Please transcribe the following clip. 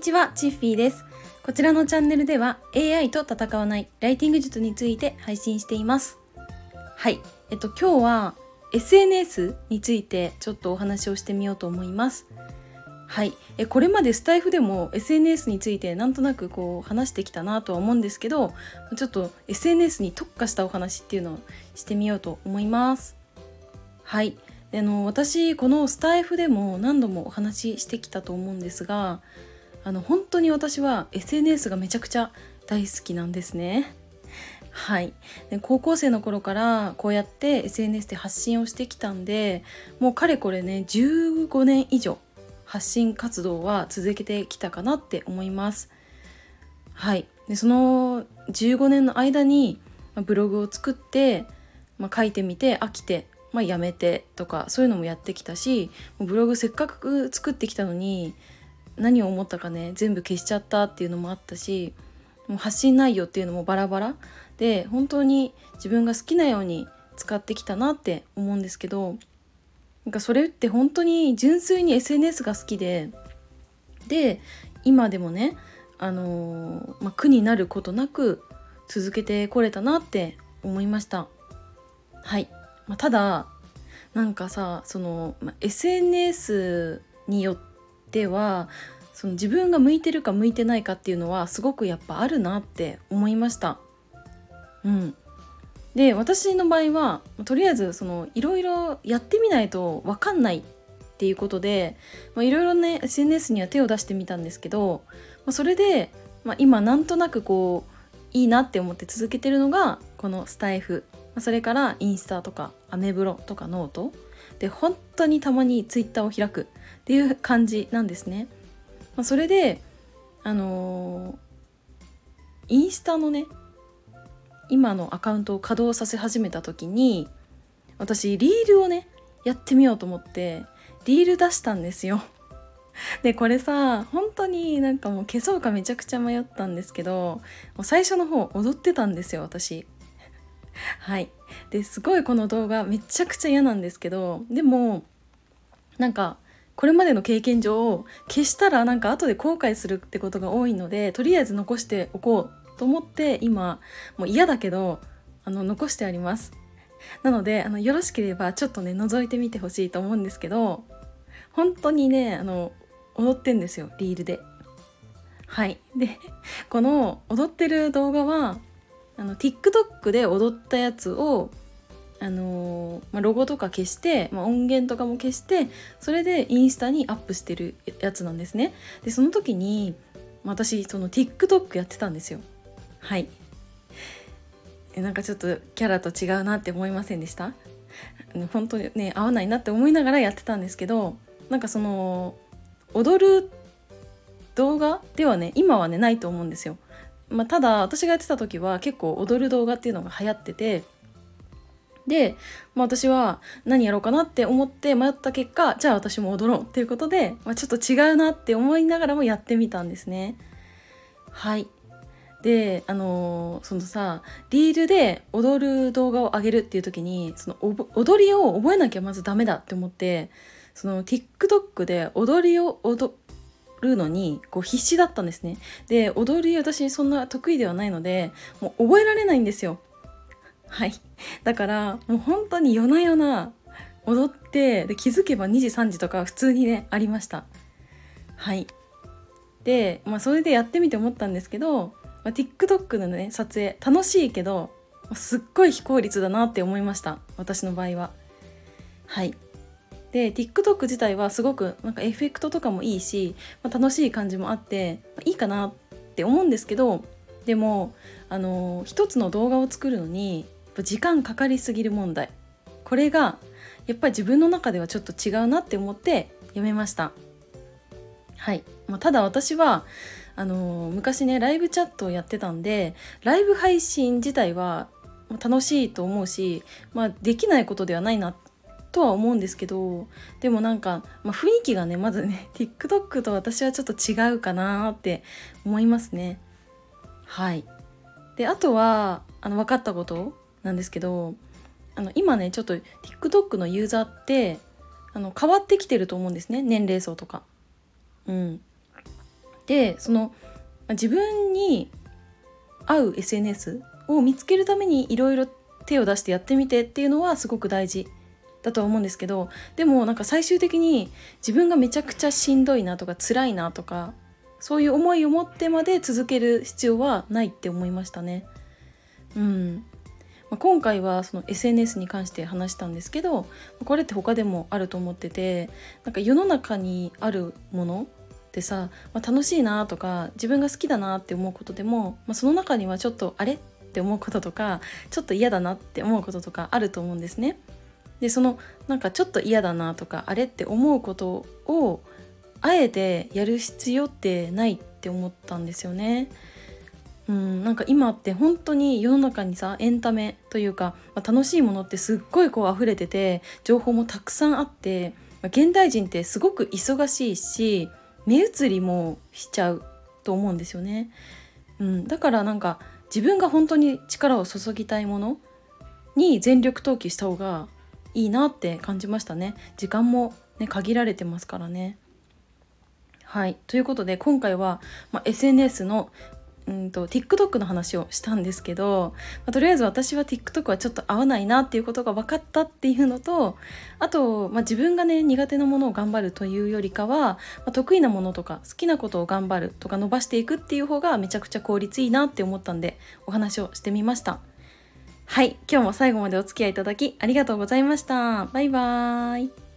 にちは、チッフィーです。こちらのチャンネルでは AI と戦わないライティング術について配信しています。はい。えっと、今日は SNS についてちょっとお話をしてみようと思います。はい。え、これまでスタイフでも SNS についてなんとなくこう話してきたなとは思うんですけど、ちょっと SNS に特化したお話っていうのをしてみようと思います。はい。あの私このスタイフでも何度もお話ししてきたと思うんですがあの本当に私は SNS がめちゃくちゃ大好きなんですね。はいで高校生の頃からこうやって SNS で発信をしてきたんでもうかれこれね15年以上発信活動は続けてきたかなって思います。はいでその15年の間にブログを作って、まあ、書いてみて飽きてまあ、やめてとかそういうのもやってきたしブログせっかく作ってきたのに何を思ったかね全部消しちゃったっていうのもあったしもう発信内容っていうのもバラバラ。で本当に自分が好きなように使ってきたなって思うんですけどなんかそれって本当に純粋に SNS が好きでで今でもねあのー、まあ、苦になることなく続けてこれたなって思いました。はい。まあ、ただなんかさその、まあ、SNS によってはその自分が向いてるか向いてないかっていうのはすごくやっぱあるなって思いました。うん、で私の場合はとりあえずそのいろいろやってみないと分かんないっていうことでいろいろね SNS には手を出してみたんですけど、まあ、それで、まあ、今なんとなくこういいなって思って続けてるのがこのスタエフそれからインスタとかアメブロとかノートで本当にたまにツイッターを開くっていう感じなんですね。まあ、それであのー、インスタのね今のアカウントを稼働させ始めた時に私リールをねやってみようと思ってリール出したんですよ。でこれさ本当になんかもう消そうかめちゃくちゃ迷ったんですけどもう最初の方踊ってたんですよ私。はい。ですごいこの動画めちゃくちゃ嫌なんですけどでもなんかこれまでの経験上消したらなんか後で後悔するってことが多いのでとりあえず残しておこうと思って今もう嫌だけどあの残してあります。なのであのよろしければちょっとね覗いてみてほしいと思うんですけど本当にねあの踊ってんですよリールで。はい。でこの踊ってる動画はあの TikTok で踊ったやつをあの、まあ、ロゴとか消して、まあ、音源とかも消してそれでインスタにアップしてるやつなんですね。でその時に私その TikTok やってたんですよ。はい。えなんかちょっとキャラと違うなって思いませんでした？本当にね合わないなって思いながらやってたんですけどなんかその踊る動画ではね今はねないと思うんですよ。まあ、ただ私がやってた時は結構踊る動画っていうのが流行っててで、まあ、私は何やろうかなって思って迷った結果じゃあ私も踊ろうっていうことで、まあ、ちょっと違うなって思いながらもやってみたんですね。はいであのー、そのさリールで踊る動画を上げるっていう時にその踊りを覚えなきゃまずダメだって思ってその TikTok で踊りを踊るのにこう必死だったんですね。で踊り私そんな得意ではないのでもう覚えられないんですよ。はい。だからもう本当に夜な夜な踊ってで気づけば2時3時とか普通にねありました。はい。でまあそれでやってみて思ったんですけど、まあ、TikTok のね撮影楽しいけどすっごい非効率だなって思いました。私の場合は。はい。で TikTok 自体はすごくなんかエフェクトとかもいいし、まあ、楽しい感じもあってまあ、いいかなって思うんですけどでもあの一つの動画を作るのに時間かかりすぎる問題。これがやっぱり自分の中ではちょっと違うなって思ってやめました。はい、まあ、ただ私はあの昔ねライブチャットをやってたんでライブ配信自体は楽しいと思うし、まあ、できないことではないなとは思うんですけどでもなんか、まあ、雰囲気がねまずね TikTok と私はちょっと違うかなって思いますね。はい。であとはあの分かったことなんですけどあの今ねちょっと TikTok のユーザーってあの変わってきてると思うんですね年齢層とか。うん。でその自分に合う SNS を見つけるためにいろいろ手を出してやってみてっていうのはすごく大事。だとは思うんですけどでもなんか最終的に自分がめちゃくちゃしんどいなとか辛いなとかそういう思いを持ってまで続ける必要はないって思いましたね。うんまあ、今回はその SNS に関して話したんですけどこれって他でもあると思っててなんか世の中にあるものってさ、まあ、楽しいなとか自分が好きだなって思うことでも、まあ、その中にはちょっとあれって思うこととかちょっと嫌だなって思うこととかあると思うんですね。でそのなんかちょっと嫌だなとかあれって思うことをあえてやる必要ってないって思ったんですよね。うん、なんか今って本当に世の中にさエンタメというか、まあ、楽しいものってすっごいこう溢れてて情報もたくさんあって、まあ、現代人ってすごく忙しいし目移りもしちゃうと思うんですよね。うん、だからなんか自分が本当に力を注ぎたいものに全力投球した方がいいなって感じましたね。時間もね限られてますからね。はいということで今回は、まあ、SNS のうんと TikTok の話をしたんですけど、まあ、とりあえず私は TikTok はちょっと合わないなっていうことが分かったっていうのとあと、まあ、自分がね苦手なものを頑張るというよりかは、まあ、得意なものとか好きなことを頑張るとか伸ばしていくっていう方がめちゃくちゃ効率いいなって思ったんでお話をしてみましたはい今日も最後までお付き合いいただきありがとうございました。バイバーイ。